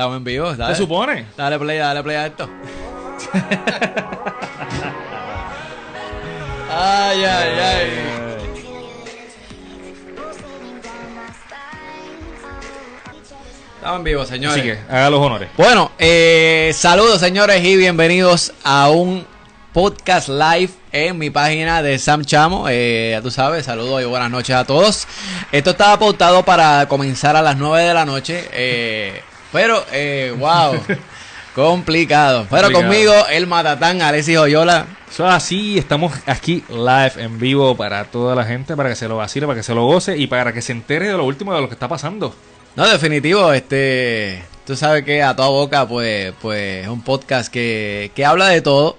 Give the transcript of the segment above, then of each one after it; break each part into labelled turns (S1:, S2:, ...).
S1: Estamos en vivo, ¿sabes?
S2: ¿Se supone?
S1: Dale play, dale play a esto. ay, ay, ay. Estamos en vivo, señores.
S2: Así que, haga los honores.
S1: Bueno, eh, saludos señores y bienvenidos a un podcast live en mi página de Sam Chamo. Eh, ya tú sabes, saludos y buenas noches a todos. Esto estaba pautado para comenzar a las 9 de la noche, eh, pero, eh, wow, complicado. Pero
S2: Complicado.
S1: conmigo, el matatán Alexis Oyola.
S2: Eso así, estamos aquí live en vivo para toda la gente, para que se lo vacile, para que se lo goce y para que se entere de lo último de lo que está pasando.
S1: No, definitivo, este, tú sabes que a toda boca, pues, pues, es un podcast que, que habla de todo,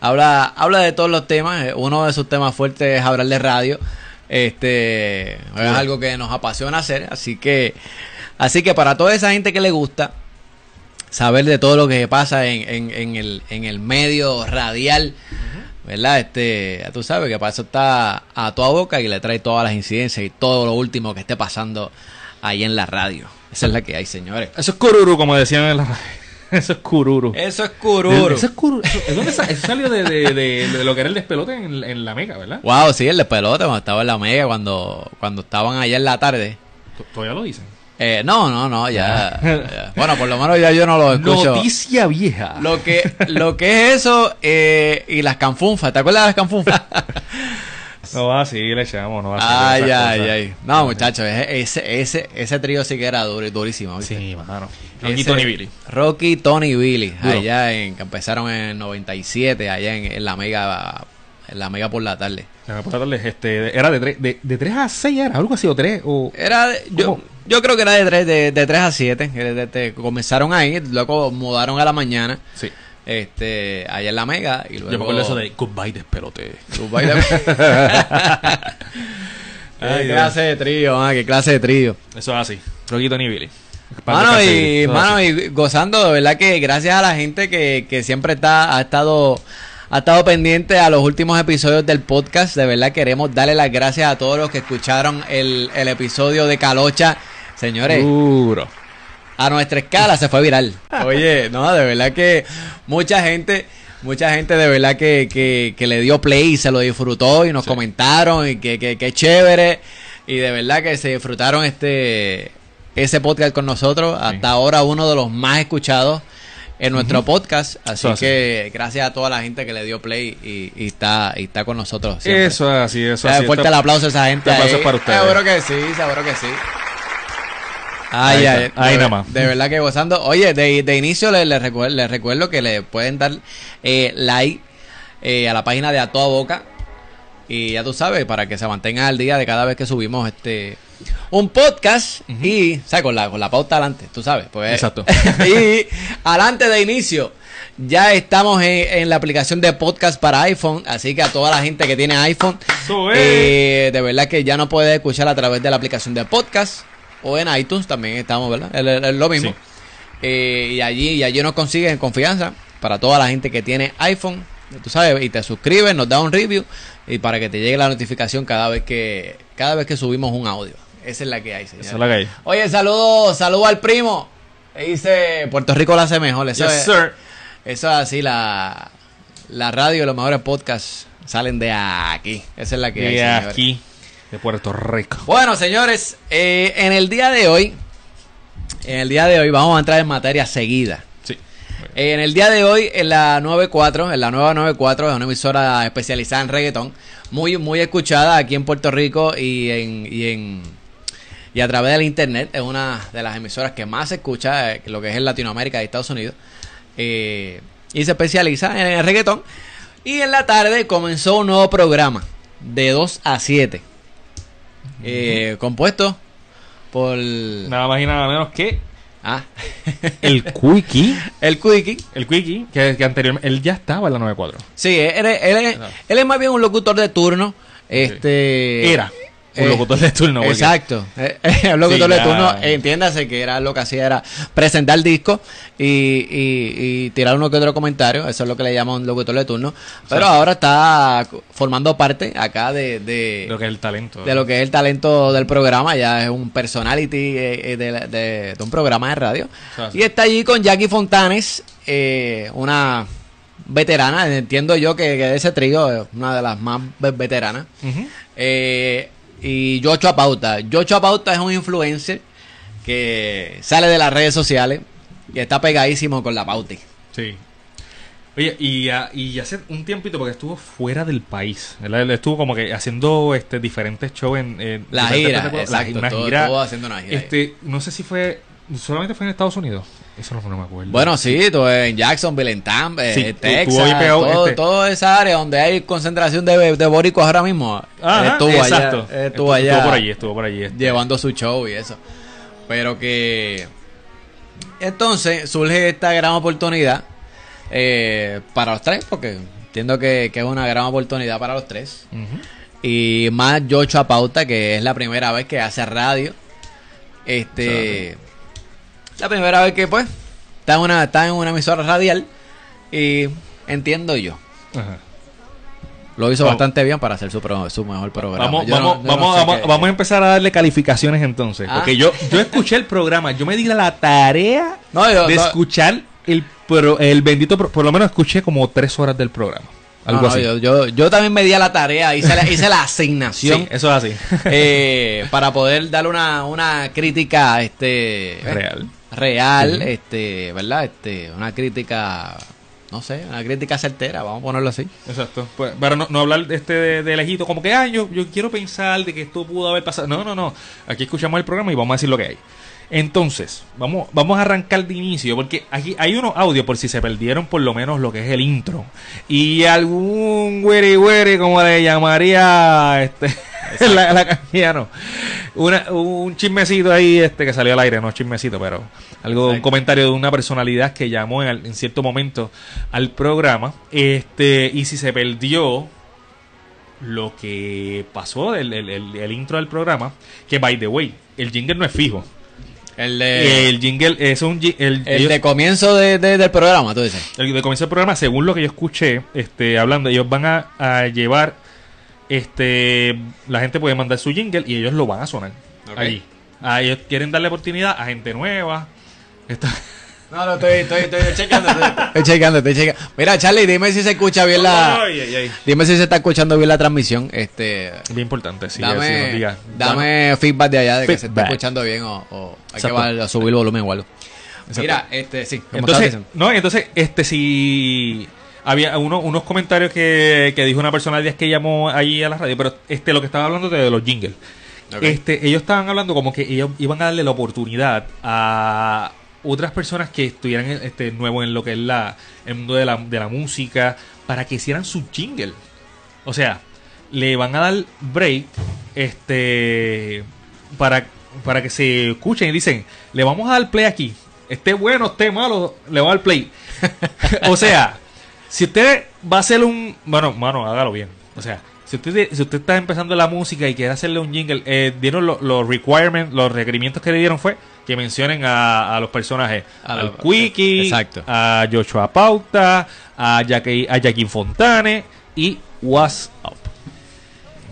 S1: habla, habla de todos los temas. Uno de sus temas fuertes es hablar de radio, este, es algo que nos apasiona hacer, así que, así que para toda esa gente que le gusta saber de todo lo que pasa en, en, en el, en el medio radial. ¿Verdad? Este, ya tú sabes que para eso está a toda boca y le trae todas las incidencias y todo lo último que esté pasando ahí en la radio. Esa es la que hay, señores.
S2: Eso es cururu, como decían en la radio. Eso es cururu.
S1: Eso es cururo.
S2: Eso es cururu. Eso- ¿es dónde sa- eso salió de, de- de- de lo que era el despelote en, en la mega, ¿verdad?
S1: Wow, sí, el de pelota cuando estaba en la mega, cuando, cuando estaban allá en la tarde.
S2: Todavía lo dicen.
S1: Eh, no, no, no, ya, ya. Bueno, por lo menos ya yo no lo escucho.
S2: Noticia vieja.
S1: Lo que, lo que es eso eh, y las canfunfas. ¿Te acuerdas de las canfunfas?
S2: No va así, le echamos, no va
S1: ay,
S2: así.
S1: ay, ay. No, muchachos, ese, ese, ese trío sí que era duro, durísimo. ¿viste?
S2: Sí, mano.
S1: Ese-
S2: Rocky Tony Billy.
S1: Rocky, Tony Billy.
S2: Duro.
S1: Allá en, que empezaron en el 97, allá en, en la mega la mega por la tarde.
S2: Déjame apuntarles, este, era de 3 de, de tres a 6, era algo así, o 3, o...
S1: Era de- yo, yo creo que era de 3 de, de tres a 7. que de- de- comenzaron ahí, luego mudaron a la mañana.
S2: Sí.
S1: Este, allá en la mega. Y luego,
S2: Yo me acuerdo eso de Goodbye Despelote.
S1: Goodbye de-
S2: Ay,
S1: Qué clase de trío, ah, qué clase de trío.
S2: Eso es así. Rocky Tony Billy.
S1: Mano, y, mano, y gozando, de verdad que gracias a la gente que, que siempre está, ha estado, ha estado pendiente a los últimos episodios del podcast. De verdad queremos darle las gracias a todos los que escucharon el, el episodio de Calocha. Señores,
S2: Duro.
S1: a nuestra escala se fue viral. Oye, no, de verdad que mucha gente, mucha gente de verdad que, que, que le dio play y se lo disfrutó y nos
S2: Sí.
S1: comentaron y que, que, que chévere. Y de verdad que se disfrutaron este ese podcast con nosotros. Hasta ahora uno de los más escuchados en nuestro podcast. Así
S2: Eso así.
S1: que gracias a toda la gente que le dio play y, y está, y está con nosotros. siempre.
S2: Eso es así, eso es así.
S1: fuerte
S2: Este-
S1: el aplauso a esa gente.
S2: este aplauso
S1: ahí.
S2: para ustedes.
S1: Seguro que sí, seguro que sí. Ay,
S2: Ahí
S1: ay,
S2: nada más.
S1: de verdad que gozando. Oye, de, de inicio les, les recuerdo, les recuerdo que le pueden dar eh, like eh, a la página de A Toda Boca. Y ya tú sabes, para que se mantengan al día de cada vez que subimos este un podcast y, ¿sabes? Con la, con la pauta adelante, tú sabes. Pues,
S2: Exacto.
S1: y adelante de inicio, ya estamos en, en la aplicación de podcast para iPhone. Así que a toda la gente que tiene iPhone, eh, de verdad que ya no puede escuchar a través de la aplicación de podcast o en iTunes también estamos, ¿verdad? Es, lo mismo.
S2: Sí.
S1: Eh, y allí y allí nos consiguen en confianza para toda la gente que tiene iPhone, tú sabes, y te suscribes, nos da un review y para que te llegue la notificación cada vez que cada vez que subimos un audio. Esa es la que hay, señores.
S2: Esa es la que hay.
S1: Oye, saludo, saludo al primo. Dice, Puerto Rico lo hace mejor. Eso,
S2: Yes,
S1: es,
S2: sir.
S1: eso es así, la, la radio y los mejores podcasts salen de aquí. Esa es la que hay,
S2: De
S1: señores.
S2: aquí, de Puerto Rico.
S1: Bueno, señores, eh, en el día de hoy, en el día de hoy vamos a entrar en materia seguida. Eh, en el día de hoy, en la 94, en la nueva 94, es una emisora especializada en reggaetón, muy, muy escuchada aquí en Puerto Rico y en, y en y a través del internet. Es una de las emisoras que más se escucha, eh, lo que es en Latinoamérica y Estados Unidos. Eh, y se especializa en el reggaetón. Y en la tarde comenzó un nuevo programa de 2 a 7. eh, compuesto por...
S2: Nada más y nada menos que
S1: Ah,
S2: el Quickie.
S1: el Quickie.
S2: El Quickie, que, que anteriormente, él ya estaba en la 94.
S1: Sí, él, él
S2: No.
S1: él es más bien un locutor de turno. Este
S2: Era. Un
S1: Eh,
S2: locutor de turno. porque-
S1: Exacto. Eh, eh, un locutor
S2: Sí,
S1: de turno, entiéndase que era lo que hacía era presentar discos y, y- y tirar uno que otro comentario. Eso es lo que le llaman un locutor de turno. Pero ahora está formando parte acá de, de,
S2: Lo que es el talento.
S1: de lo que es el talento del programa. Ya es un personality de, de- de un programa de radio. Y está allí con Jackie Fontanes, una veterana. Entiendo yo que, que de ese trío es una de las más ve- veteranas. Eh, y Yocho Apauta. Yocho Apauta es un influencer que sale de las redes sociales y está pegadísimo con la pauta.
S2: Sí. Oye, y, y hace un tiempito, porque estuvo fuera del país, ¿verdad? Él estuvo como que haciendo este diferentes shows en...
S1: La gira, exacto.
S2: La- una
S1: todo-
S2: gira.
S1: todo haciendo una gira.
S2: Este, no sé si fue... Solamente fue en Estados Unidos. Eso no, no me acuerdo.
S1: Bueno, sí, tú en Jacksonville, en Tampa,
S2: Sí,
S1: eh, Texas, todo,
S2: este.
S1: toda esa área donde hay concentración de, de boricuas ahora mismo.
S2: Ajá,
S1: él estuvo
S2: exacto.
S1: allá, él estuvo allá
S2: Estuvo por allí, estuvo por allí. este.
S1: llevando su show y eso. Pero que entonces surge esta gran oportunidad eh, para los tres, porque entiendo que, que es una gran oportunidad para los tres.
S2: Ujú.
S1: Y más Yocho Apauta, que es la primera vez que hace radio. Este. La primera vez que, pues, está en una, está en una emisora radial. Y entiendo yo.
S2: Ajá.
S1: Lo hizo
S2: Vamos.
S1: bastante bien para hacer su, pro- su mejor programa.
S2: Vamos,
S1: no-
S2: vamos,
S1: no
S2: vamos,
S1: sé
S2: vamos, a empezar a darle calificaciones entonces.
S1: Ah.
S2: Porque yo, yo escuché el programa, yo me di la tarea
S1: No, yo-
S2: de escuchar el, pro- el bendito, pro- por lo menos escuché como tres horas del programa. Algo así.
S1: Yo, yo, yo también me di a la tarea, hice la, hice la asignación
S2: Sí, eso es así.
S1: eh, para poder darle una, una crítica este
S2: Real.
S1: Real, este, ¿verdad? Este, una crítica, no sé, una crítica certera, vamos a ponerlo así.
S2: Exacto. Pues, para no, no hablar de este de, de lejito, como que, ay, yo, yo quiero pensar de que esto pudo haber pasado. No, no, no. Aquí escuchamos el programa y vamos a decir lo que hay. Entonces, vamos, vamos a arrancar de inicio, porque aquí hay unos audios por si se perdieron por lo menos lo que es el intro. Y algún güere güere, como le llamaría este la, la. Una, un chismecito ahí este que salió al aire, no chismecito, pero algo, un comentario de una personalidad que llamó en, cierto momento al programa. Este, y si se perdió lo que pasó, el, el- el- el intro del programa, que by the way, el jingle no es fijo.
S1: El de,
S2: el jingle es un el,
S1: el
S2: ellos-
S1: de comienzo de, de- del programa, tú dices.
S2: el de comienzo del programa, según lo que yo escuché, este, hablando, ellos van a, a llevar, este, la gente puede mandar su jingle y ellos lo van a sonar
S1: Ok.
S2: allí. Ah, ellos quieren darle oportunidad a gente nueva. Esto-
S1: No, no, estoy, estoy, estoy checando. Estoy, estoy checando, estoy checando. Mira, Charlie, dime si se escucha bien la...
S2: Ay, ay, ay.
S1: Dime si se está escuchando bien la transmisión. Este,
S2: Bien importante, sí,
S1: dame,
S2: así nos diga.
S1: dame feedback de allá de que se está escuchando bien o, o hay
S2: Exacto.
S1: que a subir el volumen o algo.
S2: Exacto.
S1: Mira, este, sí. como
S2: Entonces, no, entonces, este si había uno- unos comentarios que, que dijo una personalidad que llamó ahí a la radio, pero este lo que estaba hablando de los jingles. Este, ellos estaban hablando como que ellos iban a darle la oportunidad a otras personas que estuvieran este, nuevos en lo que es la, el mundo de la, de la música para que hicieran su jingle. O sea, le van a dar break este para, para que se escuchen y dicen, le vamos a dar play aquí. Esté bueno, esté malo, le va a dar play. o sea, si usted va a hacer un... Bueno, mano, hágalo bien. O sea, si usted, si usted está empezando la música y quiere hacerle un jingle, eh, dieron lo- los requirements, los requerimientos que le dieron fue que mencionen a, a los personajes.
S1: A
S2: al
S1: los-
S2: Quickie,
S1: exacto.
S2: a Joshua Pauta, a, Jackie, a Jackie Fontane y What's Up.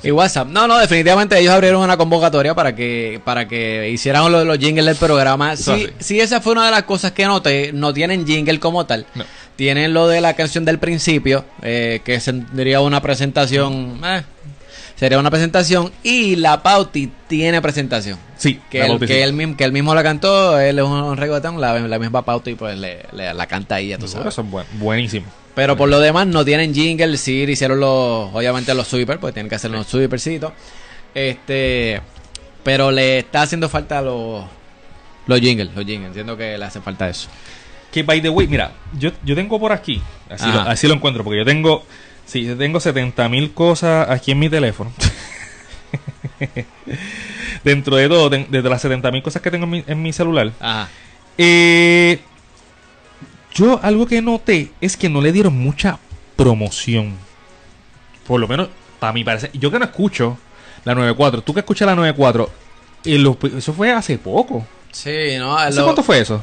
S1: Y WhatsApp. No, no, definitivamente ellos abrieron una convocatoria para que para que hicieran lo de los jingles del programa. Sí, sí, esa fue una de las cosas que noté. No tienen jingle como tal.
S2: No.
S1: Tienen lo de la canción del principio, eh, que sería una presentación. eh, sería una presentación. Y la Pauti tiene presentación.
S2: Sí,
S1: Que, él, que, él, mismo- que él mismo la cantó, él es un reggaetón, la, la misma Pauti pues le, le- la canta ahí, ya tú sabes.
S2: Eso es buen- buenísimo.
S1: Pero por lo demás no tienen jingle, sí hicieron los, obviamente los sweepers, pues tienen que hacer los sweepercitos. Este, pero le está haciendo falta los los jingles, los jingles, entiendo que le hace falta eso.
S2: Que by the way, mira, yo, yo tengo por aquí, así lo,
S1: Ajá.
S2: así lo encuentro, porque yo tengo, sí, yo tengo 70 mil cosas aquí en mi teléfono. Dentro de todo, de, de las 70 mil cosas que tengo en mi, en mi celular.
S1: Ajá.
S2: Eh, yo algo que noté es que no le dieron mucha promoción. Por lo menos, para mi parecer. Yo que no escucho, La 94. Tú que escuchas la 94, y los- eso fue hace poco.
S1: Sí, no,
S2: ¿Hace
S1: lo-
S2: cuánto fue eso?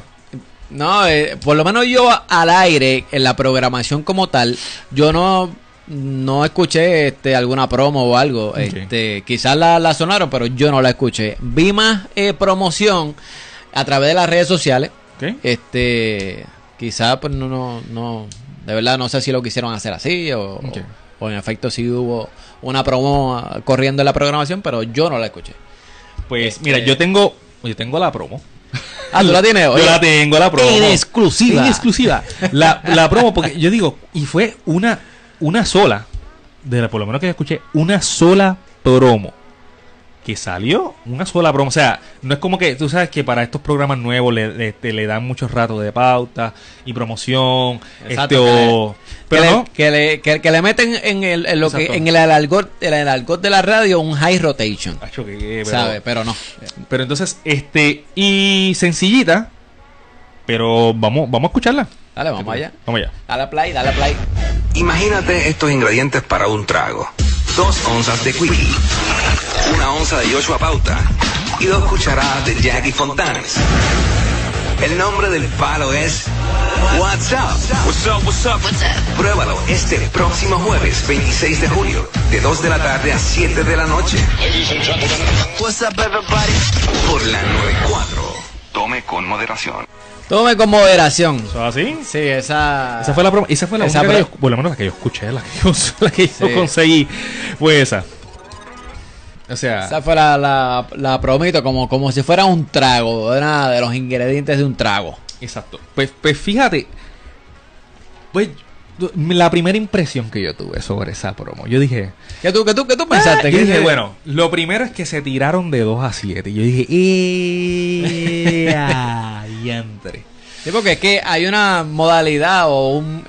S1: No, eh, por lo menos yo al aire, en la programación como tal, yo no, no escuché este, alguna promo o algo. Este, quizás la, la sonaron, pero yo no la escuché. Vi más eh, promoción a través de las redes sociales. Este, quizás pues no, no, no, de verdad no sé si lo quisieron hacer así o, o en efecto sí hubo una promo ah, corriendo en la programación, pero yo no la escuché.
S2: Pues
S1: Este-
S2: mira, yo tengo, yo tengo la promo.
S1: Ah, tú la tienes,
S2: Yo
S1: Oye,
S2: la tengo, la promo.
S1: En exclusiva.
S2: En exclusiva. La, la promo, porque yo digo, y fue una, una sola, de la, por lo menos que yo escuché, una sola promo. Que salió una sola promo. O sea, no es como que, tú sabes que para estos programas nuevos le, le, te- le dan muchos ratos de pauta y promoción.
S1: Exacto,
S2: este, o-
S1: que le, que le, que, que le meten en el, en lo que, en el alargot, en el alargot de la radio un high rotation.
S2: Acho, pero-
S1: ¿Sabe? Pero no.
S2: Pero entonces, este, y sencillita, pero vamos, vamos a escucharla.
S1: Dale, vamos allá.
S2: Vamos allá.
S1: Dale play, dale play.
S3: Imagínate estos ingredientes para un trago. Dos onzas de Quickie, una onza de Joshua Pauta y dos cucharadas de Jackie Fontanes. El nombre del palo es What's Up. What's up, what's up? Pruébalo este próximo jueves 26 de julio, de 2 de la tarde a 7 de la noche. What's up, everybody? Por la 94. Tome con moderación.
S1: Tome con moderación.
S2: ¿Eso así?
S1: Sí, esa.
S2: Esa fue la promo, esa fue la
S1: Esa
S2: única que yo, por lo menos la que yo escuché, la que yo, la que yo
S1: Sí.
S2: conseguí fue esa. O sea,
S1: Esa fue la, la, la promito como, como si fuera un trago, era de los ingredientes de un trago.
S2: exacto. Pues, pues fíjate, pues la primera impresión que yo tuve sobre esa promo, yo dije,
S1: ¿Qué tú, qué tú, qué tú pensaste?
S2: Ah, yo
S1: ¿Qué-
S2: dije, bueno, lo primero es que se tiraron de 2 a 7. Y yo dije, ¡eh! ah, diantre.
S1: Sí, porque es que hay una modalidad o un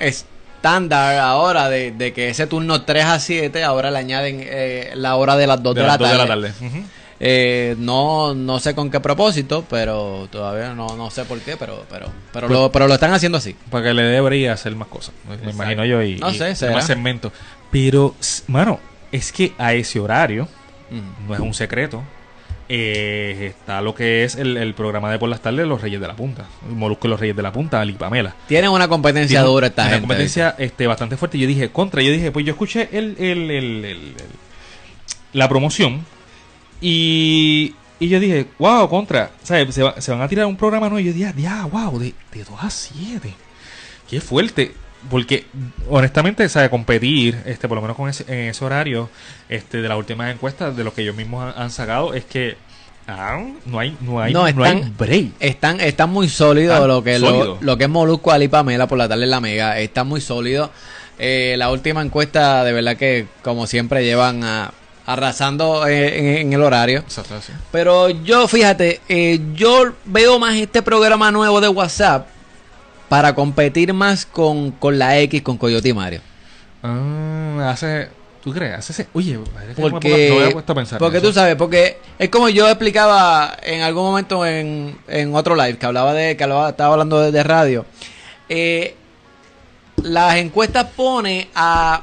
S1: estándar ahora de, de que ese turno 3 a 7 ahora le añaden eh, la hora de las 2 de,
S2: De
S1: la tarde.
S2: de la tarde. Ujú.
S1: Eh, no, no sé con qué propósito, pero todavía no, no sé por qué, pero pero pero,
S2: Pues-
S1: lo, pero lo están haciendo así.
S2: Para que le debería hacer más cosas. Me
S1: Exacto.
S2: imagino yo. Y,
S1: No
S2: y
S1: sé, será.
S2: más segmentos. Pero, mano, es que a ese horario, no es un secreto, eh, está lo que es el, el programa de por las tardes de los Reyes de la Punta. Molusco y los Reyes de la Punta, Ali Pamela.
S1: Tienen una competencia dura esta
S2: una
S1: gente.
S2: competencia este, bastante fuerte. Yo dije, contra, yo dije, pues yo escuché el, el- el- el- el- la promoción y, y yo dije, wow, contra, ¿sabes? Se, va- se van a tirar un programa nuevo. Y yo dije, ya, wow, de, de 2 a 7. Qué fuerte. Porque, honestamente, ¿sabes? Competir, este, por lo menos con ese, en ese horario, este, de las últimas encuestas, de lo que ellos mismos han, han sacado, es que ah, no hay, no hay,
S1: No,
S2: no, hay
S1: están-
S2: break.
S1: Están, están muy sólidos
S2: Están
S1: lo que
S2: sólidos.
S1: Lo, lo que es Molusco, Ali Pamela por la tarde en la Mega. Está muy sólido. Eh, la última encuesta, de verdad que, como siempre, llevan a- arrasando eh, en, en el horario.
S2: Exacto, sí.
S1: Pero yo, fíjate, eh, yo veo más este programa nuevo de WhatsApp para competir más con, con la X, con Coyote y Mario.
S2: Ah, hace. ¿Tú crees? Hace ese- Oye, madre, que
S1: Porque,
S2: no a pensar. en
S1: porque
S2: eso.
S1: tú sabes, porque es como yo explicaba en algún momento en, en otro live que hablaba de, que hablaba, estaba hablando de, de radio. Eh, las encuestas pone a,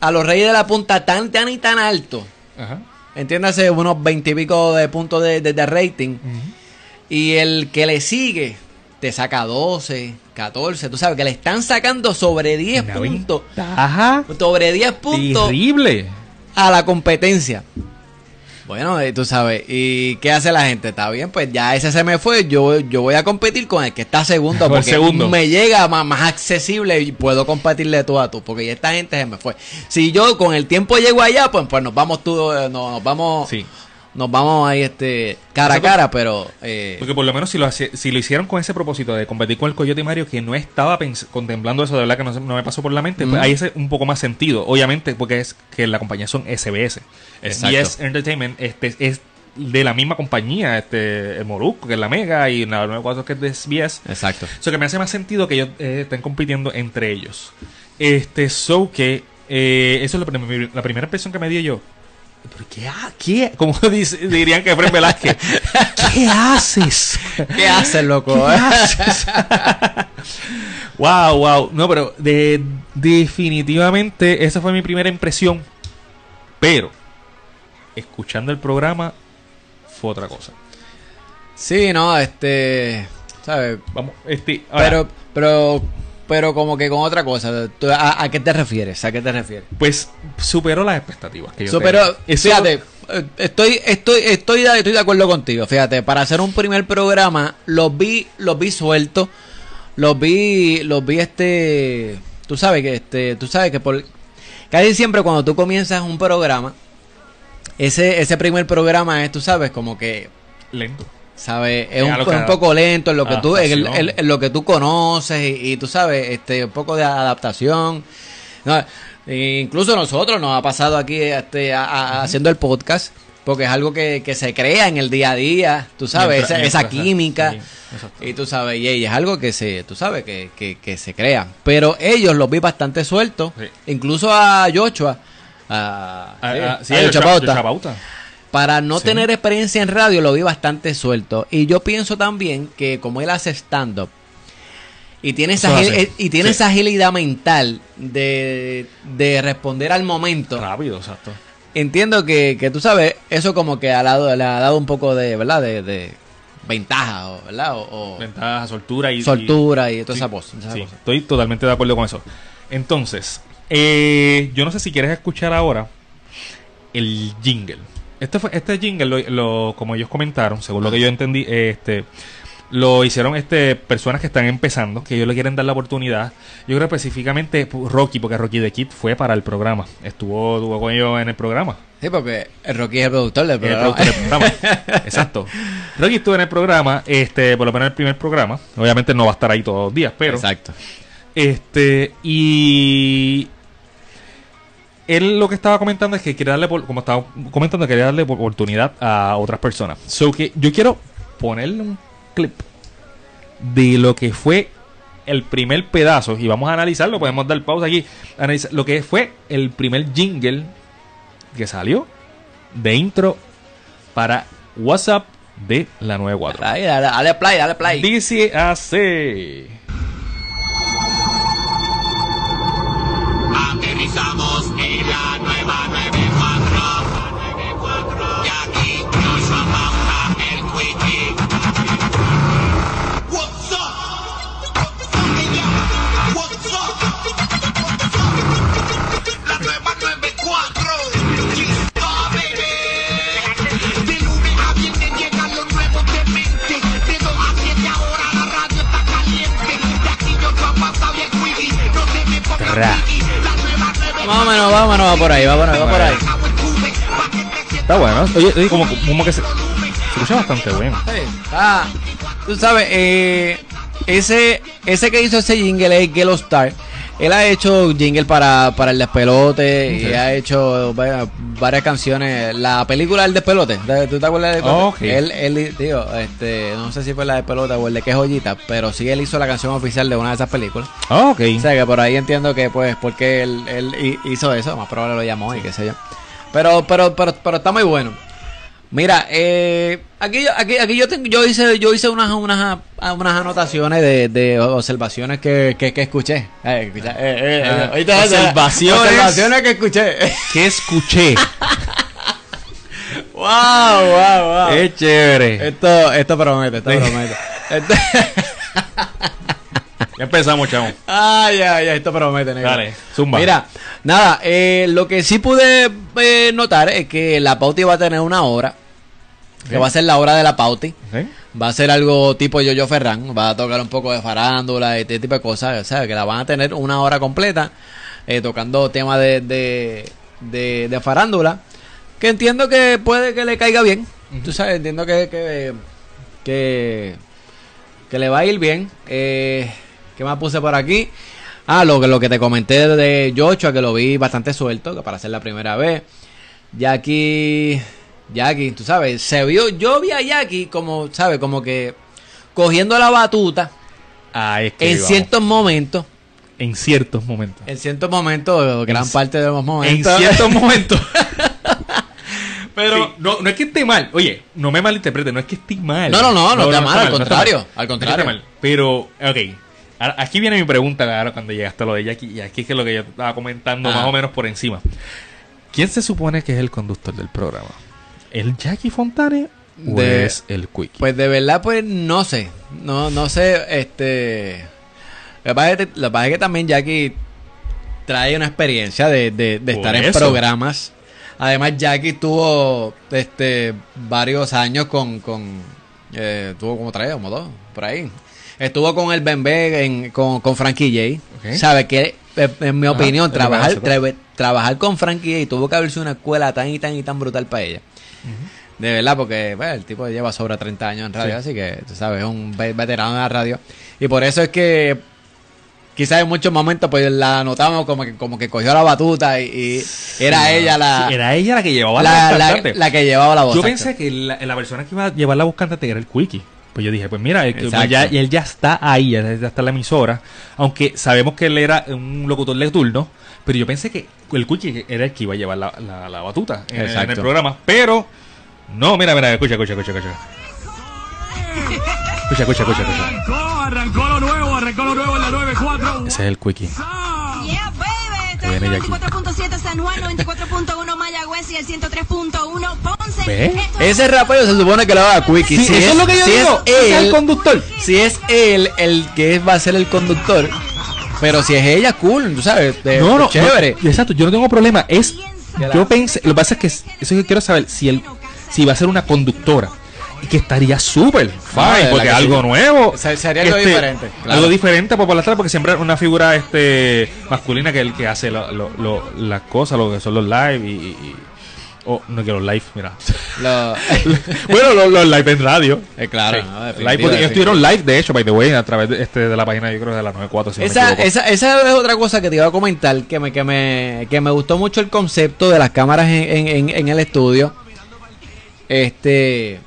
S1: a los reyes de la punta tan, tan y tan alto.
S2: Ajá.
S1: Entiéndase, unos veintipico de puntos de, de- de rating. Y el que le sigue te saca 12, 14. Tú sabes que le están sacando sobre 10
S2: Una
S1: puntos.
S2: Ajá.
S1: Sobre 10 puntos
S2: Terrible.
S1: a la competencia. Bueno, eh, tú sabes, ¿y qué hace la gente? Está bien, pues ya ese se me fue, yo, yo voy a competir con el que está segundo, porque
S2: segundo.
S1: me llega más, más accesible y puedo competirle tú a tú, porque ya esta gente se me fue. Si yo con el tiempo llego allá, pues, pues nos vamos tú, eh, no- nos vamos,
S2: Sí.
S1: Nos vamos ahí este cara a cara, pero eh,
S2: Porque por lo menos si lo, hace- si lo hicieron con ese propósito de competir con el Coyote y Mario, que no estaba contemplando eso, de verdad que no, no me pasó por la mente, pues ahí hace un poco más sentido. Obviamente, porque es que la compañía son SBS.
S1: Exacto.
S2: SBS Entertainment este, es de la misma compañía, este, el Molusco, que es la Mega, y la 94 que es de SBS.
S1: exacto.
S2: Eso que me hace más sentido que ellos eh, estén compitiendo entre ellos. Este, so que eh, eso es lo prim- la primera impresión que me dio yo. ¿Pero qué, ha- qué? Como dice- dirían que Fred Velázquez. ¿Qué haces?
S1: ¿Qué haces, loco?
S2: ¿Qué haces? wow, wow. No, pero de, definitivamente esa fue mi primera impresión. Pero escuchando el programa fue otra cosa.
S1: Sí, no, este, ¿sabes?
S2: Vamos, este, ahora,
S1: Pero, pero, pero como que con otra cosa. ¿Tú ¿A, a qué te refieres? ¿A qué te refieres?
S2: pues superó las expectativas que yo
S1: Superó-.
S2: Eso-
S1: fíjate, eh, estoy, estoy, estoy, de, estoy de acuerdo contigo. Fíjate, para hacer un primer programa, los vi, los vi sueltos, los vi, los vi este, tú sabes que este, tú sabes que por casi siempre cuando tú comienzas un programa, ese, ese primer programa es, tú sabes, como que
S2: lento.
S1: ¿Sabes? Es un, poco lento en lo que tú, en, el-
S2: adaptación.
S1: en- en lo que tú conoces y, y tú sabes, este, un poco de adaptación. No, e incluso nosotros nos ha pasado aquí este, a- a- haciendo el podcast, porque es algo que, que se crea en el día a día, tú sabes, esa, química.
S2: sí,
S1: y tú sabes, y, es algo que se, tú sabes, que, que, que se crea. Pero ellos los vi bastante sueltos,
S2: Sí.
S1: incluso a Joshua. A, sí, a. Para no
S2: Sí.
S1: tener experiencia en radio, lo vi bastante suelto. Y yo pienso también que como él hace stand-up y tiene, esa, y tiene
S2: Sí.
S1: esa agilidad mental de, de responder al momento,
S2: Rápido, exacto.
S1: entiendo que, que tú sabes, eso como que ha dado, le ha dado un poco de, ¿verdad? De, de ventaja, ¿verdad? O, o
S2: Ventaja, soltura y...
S1: soltura y, toda
S2: Sí,
S1: esa cosa. esa
S2: sí,
S1: cosa.
S2: estoy totalmente de acuerdo con eso. Entonces, eh, yo no sé si quieres escuchar ahora el jingle. Este fue este jingle, lo, lo- como ellos comentaron, según lo que yo entendí, este lo hicieron este personas que están empezando, que ellos le quieren dar la oportunidad. Yo creo específicamente pu- Rocky, porque Rocky the Kid fue para el programa. Estuvo, estuvo con ellos en el programa.
S1: Sí, porque el Rocky es el productor del
S2: El
S1: programa.
S2: productor del programa. Exacto. Rocky estuvo en el programa, este, por lo menos en el primer programa. Obviamente no va a estar ahí todos los días, pero.
S1: Exacto.
S2: Este, y él lo que estaba comentando es que quiere darle, como estaba comentando, quería darle oportunidad a otras personas. So que yo quiero ponerle un clip de lo que fue el primer pedazo y vamos a analizarlo, podemos dar pausa aquí, analizar lo que fue el primer jingle que salió de intro para WhatsApp de la 94.
S1: Ahí, dale, dale play, dale play.
S2: Dice así.
S1: Vámonos, vámonos, va por ahí, vámonos, va por ahí.
S2: Está bueno. Oye, oye, como, como que se, se escucha bastante bueno.
S1: Sí. Ah, tú sabes, eh, ese, ese que hizo ese jingle es Gelo Star. Él ha hecho jingle para, para el despelote y ha hecho va- varias canciones. La película del despelote, ¿te- ¿tú te acuerdas despelote?
S2: Ok.
S1: Él, él, digo, este, no sé si fue la despelote o el de que joyita, pero sí él hizo la canción oficial de una de esas películas.
S2: Ah, ok.
S1: O sea que por ahí entiendo que pues porque él, él hi- hizo eso, más probable lo llamó y qué sé yo. Pero, pero, pero, pero está muy bueno. Mira, eh, aquí, yo- aquí, aquí yo tengo, yo hice, yo hice unas, unas, unas anotaciones de, de observaciones que, que, que escuché. Eh, eh, eh, eh, ¿oíste eso?
S2: observaciones.
S1: Observaciones que escuché.
S2: ¿Qué escuché?
S1: wow, wow, wow.
S2: Qué chévere.
S1: Esto, esto promete, esto promete. Esto-
S2: Ya empezamos, chavo.
S1: Ay, ay, ay, esto promete, negro.
S2: Dale, zumba.
S1: Mira, nada, eh, lo que sí pude eh, notar es que la pauta va a tener una hora, que va a ser la hora de la pauti. Va a ser algo tipo Yo-Yo Ferran, va a tocar un poco de farándula y este tipo de cosas, sea, que la van a tener una hora completa eh, tocando temas de, de, de, de farándula, que entiendo que puede que le caiga bien, tú sabes, entiendo que, que, que, que le va a ir bien. Eh, ¿Qué más puse por aquí? Ah, lo, que- lo que te comenté de Joshua, que lo vi bastante suelto, que para ser la primera vez. Jackie, Jackie, tú sabes, se vio, yo vi a Jackie como, ¿sabes? Como que cogiendo la batuta
S2: Ah, es que
S1: en
S2: vamos.
S1: ciertos momentos,
S2: En ciertos momentos.
S1: en ciertos momentos, gran
S2: En-
S1: parte de los
S2: En
S1: momentos.
S2: ciertos momentos.
S1: pero
S2: Sí, no, no es que esté mal. Oye, no me malinterprete, no es que esté mal.
S1: No, no, no, no está mal, al
S2: está
S1: contrario,
S2: mal.
S1: al
S2: No está
S1: contrario.
S2: mal. Pero, ok. Aquí viene mi pregunta, claro, cuando llegaste a lo de Jackie. Y aquí es que lo que yo estaba comentando
S1: Ah.
S2: más o menos por encima. ¿Quién se supone que es el conductor del programa? ¿El Jackie Fontane o
S1: De-
S2: es el Quickie?
S1: Pues de verdad, pues no sé. No, no sé, este. Lo que pasa es que, lo que pasa es que también Jackie trae una experiencia de, de- de estar en programas. Además, Jackie tuvo este varios años con. con eh, tuvo como tres, como dos, por ahí. Estuvo con el Bembe en, con, con Frankie J.
S2: Ok.
S1: ¿Sabe que En mi opinión, trabajar,
S2: pues.
S1: tra- trabajar con Frankie J tuvo que haberse una escuela tan y tan y tan brutal para ella. De verdad, porque bueno, el tipo lleva sobre 30 años en radio,
S2: Sí.
S1: así que, tú sabes, es un ve- veterano de la radio. Y por eso es que quizás en muchos momentos pues la notamos como que, como que cogió la batuta y, y era ella la,
S2: Sí, era ella la que llevaba
S1: la,
S2: la,
S1: la que llevaba la voz.
S2: Yo pensé que la, la persona que iba a llevar la voz cantante era el Quickie. Pues yo dije, pues mira, que-
S1: Exacto.
S2: ya, él ya está ahí, ya, ya está en la emisora. Aunque sabemos que él era un locutor de turno, pero yo pensé que el Quickie era el que iba a llevar la, la- la batuta en, en el programa. Pero, no, mira, mira, escucha, escucha, escucha, escucha. Escucha, escucha, escucha, escucha.
S4: Arrancó, arrancó lo nuevo, arrancó lo nuevo en la 94.
S2: Ese es el Quickie.
S5: Yeah, baby. Esto
S2: Ahí
S5: es
S2: viene Jackie.
S5: 94.7 San Juan, 94.1 Mayagüez y el 103.1 Ponce.
S1: Ese rapeo se supone que lo haga Quickie.
S2: Sí,
S1: si
S2: eso es lo que yo
S1: si
S2: digo,
S1: Es
S2: ese es el
S1: él,
S2: conductor.
S1: Si es él el que va a ser el conductor. Pero si es ella, cool, tú sabes. de-
S2: No, no,
S1: chévere.
S2: no, exacto, yo no tengo problema. Es, yo pensé, lo que pasa es que es- eso que quiero saber si él, si va a ser una conductora y que estaría súper fine,
S1: verdad
S2: porque
S1: que
S2: algo
S1: sí.
S2: nuevo,
S1: Se- sería algo diferente, claro.
S2: algo diferente por la tarde, porque siempre es una figura este masculina que el que hace lo- lo- lo- las cosas, lo que son los live y, y- y- oh, no quiero live, mira.
S1: Lo-
S2: bueno, los, los live en radio.
S1: Eh, claro,
S2: Sí.
S1: no,
S2: live, porque estuvieron live, de hecho, by the way, a través de, este, de la página, yo creo, de la 94. Si no me
S1: Esa, esa, esa es otra cosa que te iba a comentar, que me, que me, que me gustó mucho el concepto de las cámaras en, en- en- el estudio. Este,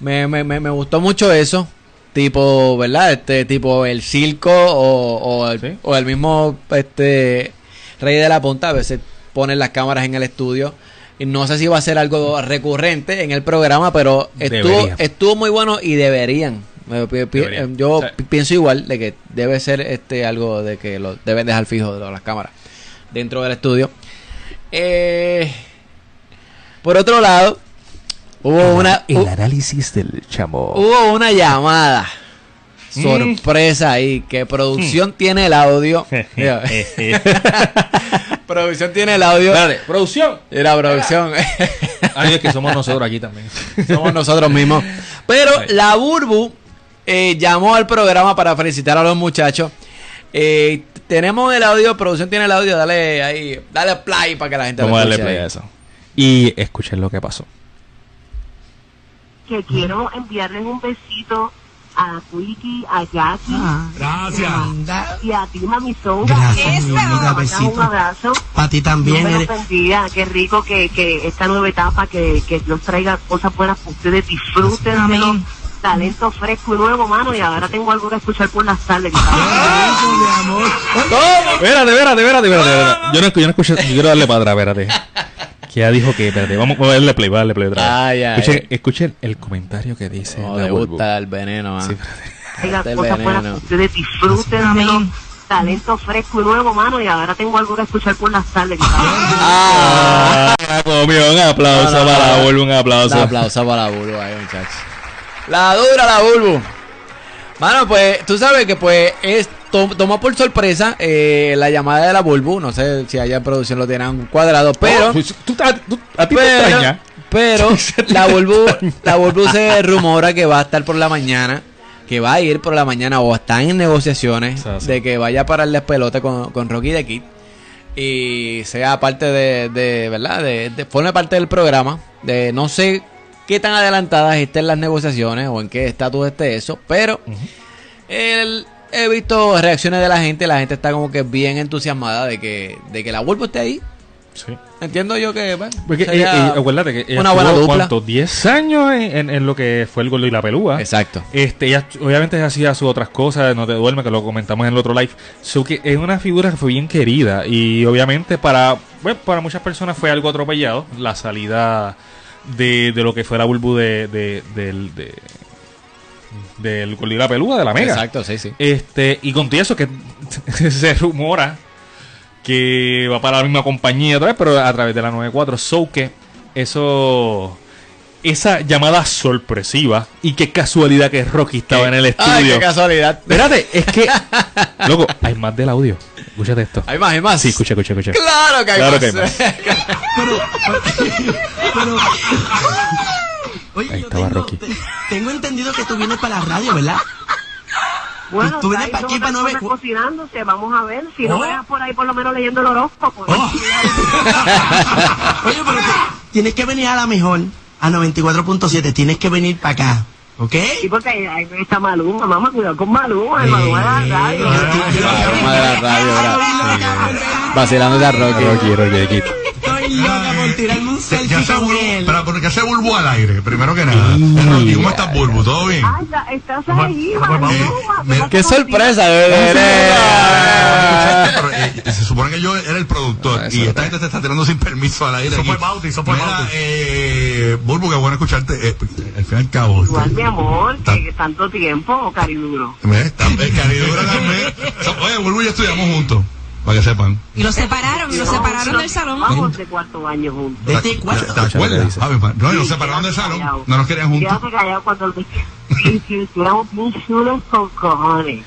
S1: me, me, me, me gustó mucho eso, tipo, ¿verdad? Este, tipo el circo o, o, el,
S2: Sí.
S1: o el mismo, este, Rey de la Punta, a veces ponen las cámaras en el estudio. No sé si va a ser algo recurrente en el programa, pero estuvo,
S2: Debería.
S1: estuvo muy bueno y deberían.
S2: Deberían.
S1: Yo
S2: O sea,
S1: pi- pienso igual de que debe ser este algo de que lo deben dejar fijo de las cámaras dentro del estudio. Eh, por otro lado, hubo una hu-
S2: análisis del chamo.
S1: hubo una llamada
S2: Mm.
S1: sorpresa ahí que producción tiene el audio. Producción tiene el audio.
S2: Espérate, producción.
S1: Mira, producción.
S2: Ay, es que somos nosotros aquí también.
S1: Somos nosotros mismos. Pero la Burbu eh, llamó al programa para felicitar a los muchachos. Eh, tenemos el audio, producción tiene el audio, dale ahí, dale play para que la gente
S2: Vamos a darle play
S1: ahí.
S2: a eso. Y escuchen lo que pasó.
S6: que quiero enviarles un besito a Quiki, a Jackie
S4: Gracias.
S6: y a ti, Mami Soul.
S7: Gracias, mi amiga,
S6: Un
S7: besito.
S6: abrazo.
S7: Para ti también.
S6: Dios
S7: eres-.
S6: Qué rico que, que esta nueva etapa, que, que Dios traiga cosas buenas para ustedes. Disfruten
S7: Amén.
S6: talento fresco y nuevo, mano. Y ahora tengo algo que escuchar por las tardes.
S2: Espérate, espérate, espérate. espérate. Yo, no, yo no escuché, yo quiero darle para atrás, espérate. Que ya dijo que, espérate, vamos, a darle play, vamos a darle play otra vez.
S1: Ay, ay.
S2: escuchen, escuchen el comentario que dice.
S1: No,
S2: la
S1: le gusta el veneno, man.
S2: Sí, espérate.
S6: traiga
S1: Este
S6: cosas para ustedes. Disfruten talento fresco y nuevo, mano. Y ahora tengo algo que escuchar por las tardes.
S1: Ah,
S2: Ah, un aplauso
S1: No, no,
S2: para
S1: no.
S2: la Bulbu, un aplauso.
S1: un aplauso para la Bulbu ahí, muchachos. La dura, la Bulbu. Mano, pues tú sabes que pues es to- tomó por sorpresa eh, la llamada de la Bulbu. No sé si allá en producción lo tienen cuadrado, pero...
S2: Tú- tú- tú- a ti te
S1: Pero,
S2: extraña.
S1: pero la Bulbu, la Bulbu se rumora que va a estar por la mañana, que va a ir por la mañana o están en negociaciones de que vaya a pararle pelota con, con Rocky de Kid y sea parte de, de ¿verdad? De, de- forme parte del programa. De no sé qué tan adelantadas estén las negociaciones o en qué estatus esté eso, pero el- he visto reacciones de la gente, la gente está como que bien entusiasmada de que, de que la Bulbu esté ahí.
S2: Sí.
S1: Entiendo yo que, bueno,
S2: Porque ella- acuérdate que ella
S1: una buena dupla.
S2: ¿cuánto? 10 años en, en- en lo que fue el gordo y la pelúa.
S1: Exacto.
S2: Este, ella obviamente hacía sus otras cosas, no te duerme, que lo comentamos en el otro live. So que es una figura que fue bien querida y obviamente para, bueno, para muchas personas fue algo atropellado la salida de, de lo que fue la bulbu de, de- del, de- del gordo y la pelúa, de la mega.
S1: Exacto, sí, sí.
S2: Este, y con todo eso que se rumora que va para la misma compañía otra vez, pero a través de la 94. So que eso. Esa llamada sorpresiva y qué casualidad que Rocky estaba en el
S1: Ay,
S2: estudio.
S1: qué casualidad.
S2: Espérate, es que. Loco, hay más del audio. Escúchate esto.
S1: Hay más, hay más.
S2: Sí, escucha, escucha, escucha.
S1: Claro que hay
S2: Claro
S1: más.
S2: que hay más.
S7: Pero, pero, oye,
S2: Ahí
S7: yo
S2: estaba
S7: tengo,
S2: Rocky.
S7: te- tengo entendido que tú vienes para la radio, ¿verdad?
S6: Bueno,
S7: ¿Tú vienes
S6: hay
S7: pa'
S6: dos
S7: aquí, pa' no ver-
S6: cocinándose, vamos a ver. Si no
S7: Oh.
S6: veas por ahí por lo menos leyendo el horóscopo.
S7: Oh. Oye, pero tienes que venir a la mejor, a 94.7, tienes que venir para acá, ¿ok?
S6: Sí, porque ahí está Maluma, mamá, cuidado con Maluma, el Maluma de la radio.
S1: Maluma de la radio, ¿verdad? Vacilándote a Rocky.
S2: Rocky, Rocky, aquí.
S7: Estoy loca por tirarme un
S8: Ya
S7: selfie
S8: se
S7: con
S8: bulbo,
S7: él.
S8: pero porque se bulbo al aire, primero que nada. Rocky, ¿cómo estás, Bulbo? ¿Todo bien?
S6: Ay, estás ahí.
S8: Eh,
S1: Qué sorpresa, bebé.
S8: eh, se supone que yo era el productor y esta gente te está tirando sin permiso al aire.
S4: Eso fue Bauti, eso fue Bauti.
S8: eh, Bulbo, qué bueno escucharte. eh, al fin y al cabo.
S6: Igual, mi amor,
S8: Está-
S6: que tanto tiempo, cariduro.
S8: Eh, Caridura también. Oye, Bulbo y yo estudiamos juntos, para que sepan.
S5: Y lo separaron, lo separaron del salón.
S6: Vamos de cuarto año juntos.
S7: Desde
S8: ¿Te, acuerdas? No, nos separaron del salón, no nos querían juntos.
S6: Quédate callado cuando el y si éramos bien chulos con cojones.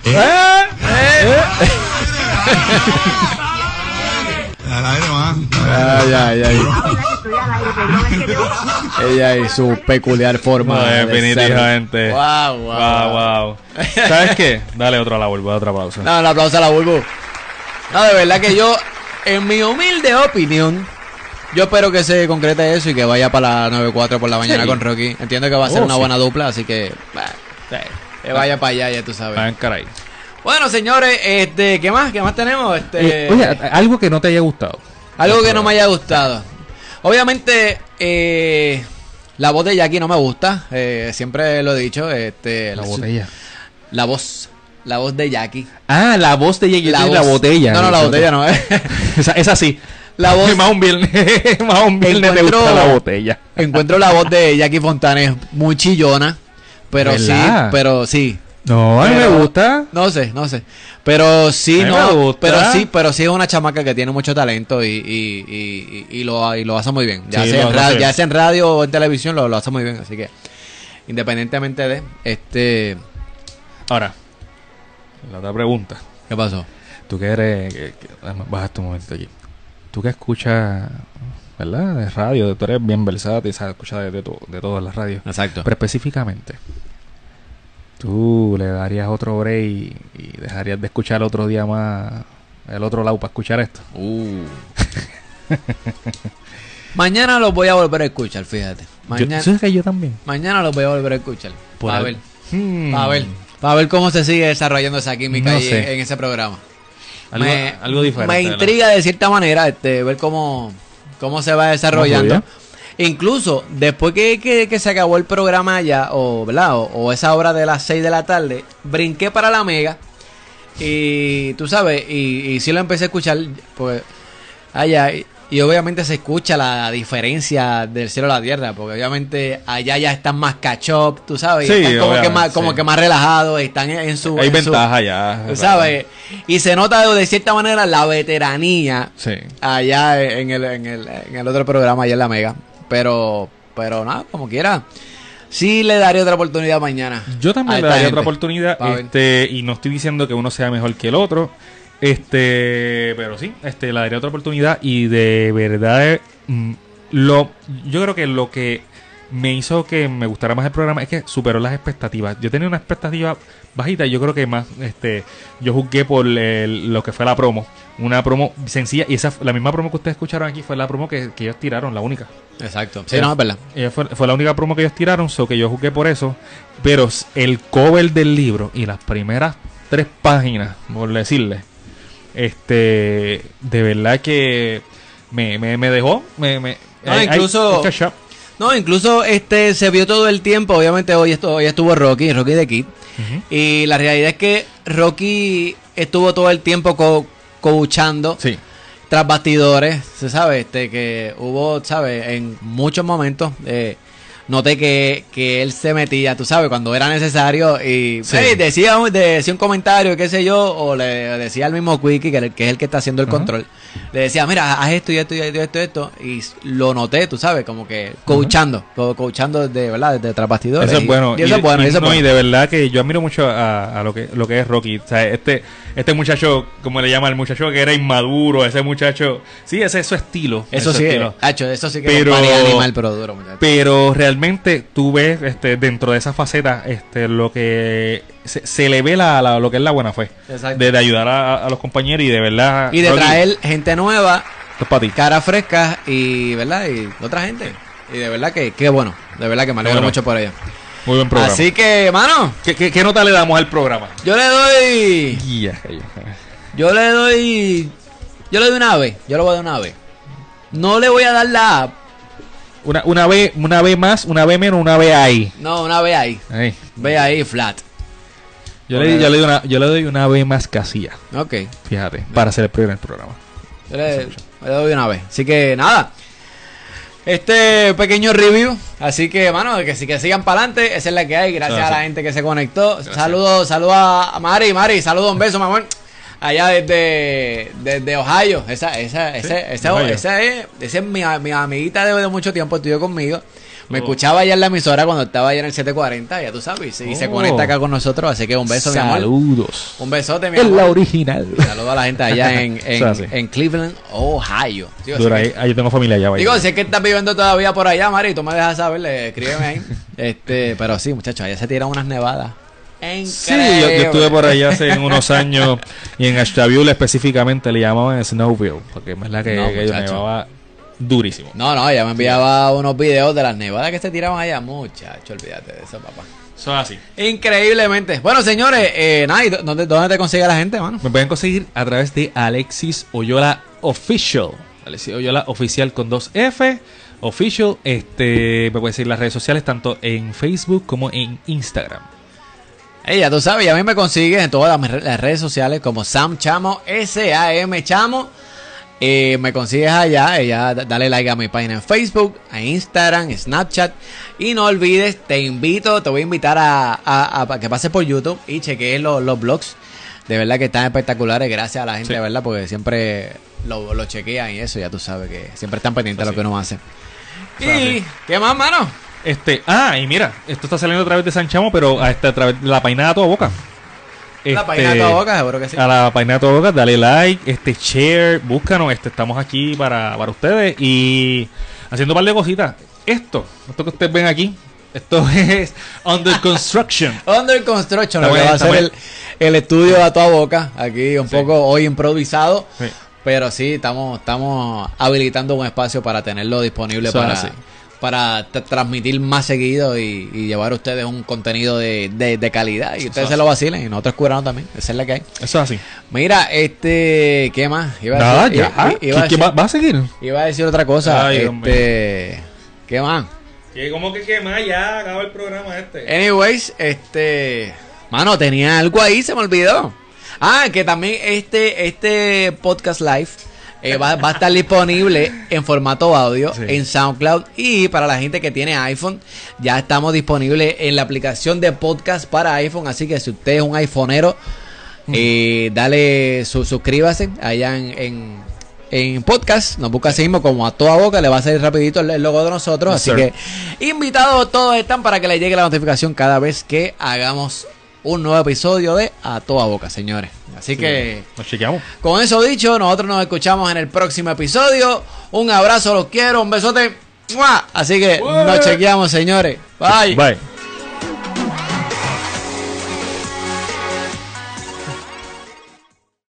S8: Al aire más.
S1: Ay, ay, ay.
S6: Ah, verdad que estoy al aire, que yo...
S1: Ella y su peculiar forma.
S2: No,
S1: de
S2: definitivamente.
S1: Wow, wow.
S2: Wow, wow. ¿Sabes qué? Dale otra la vuelvo, otra pausa.
S1: No, un aplauso a la Bulbo. No, de verdad que yo, en mi humilde opinión, yo espero que se concrete eso y que vaya para la 94 por la mañana
S2: Sí.
S1: con Rocky. Entiendo que va a ser
S2: Oh,
S1: una
S2: sí.
S1: buena dupla, así que, bah, que vaya para allá, ya tú sabes.
S2: Ah, caray.
S1: Bueno, señores, este, ¿qué más? ¿Qué más tenemos? Este,
S2: Eh, oye, algo que no te haya gustado.
S1: algo que no me haya gustado. Obviamente, eh, la voz de Jackie no me gusta. eh, siempre lo he dicho. Este,
S2: La botella.
S1: La voz. La voz de Jackie.
S2: Ah, la voz de Jackie. La, la
S1: voz-
S2: botella.
S1: No, no, la botella no. eh.
S2: Esa, esa sí.
S1: La voz-
S2: Más un viernes. más un viernes te gusta la botella.
S1: Encuentro la voz de Jackie Fontanes muy chillona. Pero
S2: ¿Verdad?
S1: sí, pero sí.
S2: No, a mí me gusta.
S1: No sé, no sé. Pero sí,
S2: A mí
S1: no.
S2: me gusta.
S1: Pero sí, pero sí es una chamaca que tiene mucho talento y, y, y, y- lo, y lo hace muy bien. Ya,
S2: Sí,
S1: sea en radio, ya sea en radio o en televisión, lo, lo hace muy bien. Así que, independientemente de este.
S2: Ahora, la otra pregunta.
S1: ¿Qué pasó?
S2: Tú que eres. Que, que- además, baja tu momento aquí. Tú que escuchas. ¿Verdad? De radio. Tú eres bien versátil. sabes escuchar de, de, to- de todas las radios.
S1: Exacto.
S2: Pero específicamente. Tú le darías otro break y, y dejarías de escuchar otro día más. El otro lado para escuchar esto.
S1: Uh. Mañana los voy a volver a escuchar, fíjate. Mañana,
S2: Yo, ¿sabes que yo también?
S1: mañana los voy a volver a escuchar.
S2: Por al-
S1: ver.
S2: Hmm.
S1: Para ver. Para ver cómo se sigue desarrollando esa química
S2: No
S1: en, ese programa.
S2: Algo,
S1: me,
S2: algo diferente.
S1: me intriga de cierta manera este, ver cómo, cómo se va desarrollando.
S2: ¿Cómo
S1: Incluso después que, que- que se acabó el programa ya, o, ¿verdad? O, o esa hora de las 6 de la tarde, brinqué para la mega. Y tú sabes, y, y sí lo empecé a escuchar, pues allá. Y, y obviamente se escucha la diferencia del cielo a la tierra, porque obviamente allá ya están más catch tú sabes,
S2: Sí,
S1: están como, que más, como
S2: sí.
S1: que más relajados, están en, su.
S2: Hay
S1: en su-
S2: ventaja ya.
S1: Tú ¿Sabes? Y se nota de cierta manera la veteranía
S2: Sí.
S1: allá en el, en el, en el otro programa, allá en la Mega. Pero, pero nada, como quiera. Sí le daré otra oportunidad mañana.
S2: Yo también le daría
S1: gente.
S2: otra oportunidad. Este, y no estoy diciendo que uno sea mejor que el otro. Este, pero sí, este, le daría otra oportunidad. Y de verdad, mm, lo, yo creo que lo que me hizo que me gustara más el programa es que superó las expectativas. Yo tenía una expectativa bajita. y Yo creo que más, este, yo juzgué por el- lo que fue la promo. Una promo sencilla. Y esa, la misma promo que ustedes escucharon aquí fue la promo que, que ellos tiraron, la única.
S1: Exacto. Sí, no, es verdad.
S2: Ella fue, fue la única promo que ellos tiraron, so que yo jugué por eso. Pero el cover del libro y las primeras tres páginas, por decirle, este, de verdad que me, me, me dejó, me, me
S1: No, incluso-. No, incluso este se vio todo el tiempo. Obviamente hoy estuvo, hoy estuvo Rocky, Rocky de Kid. Y la realidad es que Rocky estuvo todo el tiempo co coachando
S2: Sí.
S1: tras bastidores. Se sabe este que hubo, ¿sabes? En muchos momentos. eh, noté que, que él se metía, tú sabes, cuando era necesario y
S2: Sí.
S1: hey, decía, un- decía un comentario, qué sé yo, o le decía al mismo Quickie, que, que es el que está haciendo el control, le decía, mira, haz esto y esto y esto y esto, esto, y lo noté, tú sabes, como que coachando, co- coachando desde, ¿verdad? Desde tras bastidores.
S2: Eso es bueno.
S1: Y, eso es bueno, y eso es
S2: no,
S1: bueno.
S2: y de verdad que yo admiro mucho a, a lo que lo que es Rocky. O sea, este, este muchacho, como le llama el muchacho que era inmaduro, ese muchacho. Sí, ese es su estilo.
S1: Eso sí,
S2: estilo.
S1: Hacho, eso sí que
S2: Pero-
S1: es un animal, pero duro, muchacho.
S2: Pero realmente tú ves este, dentro de esa faceta este, lo que se, se le ve la, la- lo que es la buena fe.
S1: Exacto.
S2: De, de ayudar a, a los compañeros y de verdad.
S1: Y de
S2: Rocky,
S1: traer gente nueva,
S2: esto es para ti.
S1: cara fresca y, ¿verdad? Y otra gente. Y de verdad que, qué bueno. De verdad que me alegro
S2: Bueno.
S1: mucho por ello.
S2: Muy buen programa.
S1: Así que, mano,
S2: ¿Qué, qué, qué nota le damos al programa?
S1: yo le doy. Yo le doy. Yo le doy una B. Yo le voy a dar una B. No le voy a dar la A.
S2: Una, una B, una B más, una B menos, una B ahí.
S1: No, una B ahí.
S2: Ahí.
S1: B ahí, flat.
S2: Yo, le, yo, le doy una, yo le doy una B más casilla.
S1: Ok.
S2: Fíjate, para hacer el primer programa.
S1: Yo le, le doy una vez. Así que nada. Este pequeño review. Así que, mano, que, que sigan para adelante. Esa es la que hay. Gracias
S2: Gracias.
S1: a la gente que se conectó. Saludos, saludos a Mari. Mari, saludos, un beso, mamón. Allá desde, desde Ohio. Esa, esa, ese- esa,
S2: Ohio.
S1: esa es, esa es mi, mi amiguita de, de mucho tiempo. Estudió conmigo. Me
S2: Oh.
S1: escuchaba allá en la emisora cuando estaba allá en el 740. Ya tú sabes. Y, se
S2: Oh.
S1: conecta acá con nosotros. Así que un beso, mi amor.
S2: Saludos.
S1: Un besote, mi
S2: Es
S1: amor.
S2: la original.
S1: Saludos a la gente allá en, en, en Cleveland, Ohio. Digo,
S2: Dura, ahí, yo tengo familia allá. vaya.
S1: Digo, si es que estás viviendo todavía por allá, Mari, tú me dejas saber, escríbeme ahí. este, pero sí, muchachos, allá se tiran unas nevadas.
S2: Sí, yo, yo estuve por allá hace unos años y en Ashtabula específicamente le llamaban Snowville, porque es verdad que,
S1: No,
S2: que
S1: muchacho.
S2: nevaba durísimo.
S1: No, no, ella me enviaba unos videos de las nevadas que se tiraban allá. Muchacho, olvídate de eso, papá.
S2: Es así.
S1: Increíblemente. Bueno, señores, eh, nada, ¿y dó- ¿dónde, ¿dónde te consigue la gente, mano?
S2: Me pueden conseguir a través de Alexis Oyola Official. Alexis Oyola Oficial con dos F. Official. Este, me pueden seguir las redes sociales tanto en Facebook como en Instagram.
S1: Ey, ya tú sabes, y a mí me consigues en todas las, re- las redes sociales como Sam Chamo, S-A-M Chamo. Eh, me consigues allá, eh, ya d- dale like a mi página en Facebook, a Instagram, Snapchat. Y no olvides, te invito, te voy a invitar a, a- a que pases por YouTube y chequees los, los blogs. De verdad que están espectaculares, gracias a la gente,
S2: Sí.
S1: de verdad, porque siempre lo, lo chequean y eso, ya tú sabes que siempre están pendientes de lo que uno hace. ¿Y qué más, mano?
S2: Este, ah, y mira, esto está saliendo a través de San Chamo, pero a, este, a través de la página de toda boca.
S1: La
S2: Este,
S1: página de toda boca, seguro que sí.
S2: A la página de toda boca, dale like, este share, búscanos, este, estamos aquí para, para ustedes y haciendo un par de cositas. Esto, esto que ustedes ven aquí, esto es under construction.
S1: Under Construction, lo que va a ser el, el estudio a toda boca, aquí un
S2: Sí.
S1: poco hoy improvisado,
S2: Sí.
S1: pero sí, estamos, estamos habilitando un espacio para tenerlo disponible para. Para transmitir más seguido y, y llevar a ustedes un contenido de, de- de calidad y ustedes
S2: es
S1: se lo vacilen y nosotros curamos también, esa es la que hay.
S2: Eso es así.
S1: Mira, este, ¿qué más? Iba a
S2: Nada,
S1: decir-
S2: ya.
S1: i- i-
S2: ¿Qué,
S1: iba, a
S2: qué
S1: decir,
S2: va, va a seguir?
S1: iba a decir otra cosa,
S2: Ay,
S1: este, ¿qué más?
S2: ¿Cómo que qué más? Ya acaba el programa este.
S1: Anyways, este. Mano, tenía algo ahí, se me olvidó. Ah, que también este, este podcast live eh, va, va a estar disponible en formato audio
S2: Sí.
S1: en SoundCloud. Y para la gente que tiene iPhone, ya estamos disponibles en la aplicación de podcast para iPhone. Así que si usted es un iPhoneero, eh, dale su, suscríbase allá en, en, en podcast. Nos busca así mismo como a toda boca. Le va a salir rapidito el, logo de nosotros.
S2: Yes,
S1: así
S2: sir.
S1: que invitados todos están para que les llegue la notificación cada vez que hagamos un nuevo episodio de A Toda Boca, señores. Así que
S2: Nos chequeamos.
S1: con eso dicho, nosotros nos escuchamos en el próximo episodio. Un abrazo, los quiero, un besote. ¡Mua! Así que nos chequeamos, señores. Bye.
S2: Bye.